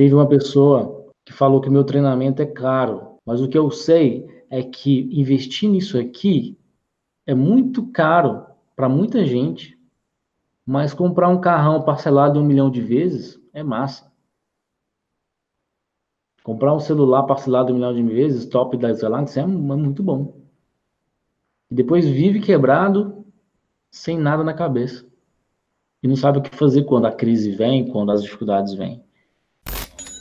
Teve uma pessoa que falou que meu treinamento é caro, mas o que eu sei é que investir nisso aqui é muito caro para muita gente, mas comprar um carrão parcelado um milhão de vezes é massa. Comprar um celular parcelado um milhão de vezes, top das galáxias, é, é muito bom. E depois vive quebrado, sem nada na cabeça. E não sabe o que fazer quando a crise vem, quando as dificuldades vêm.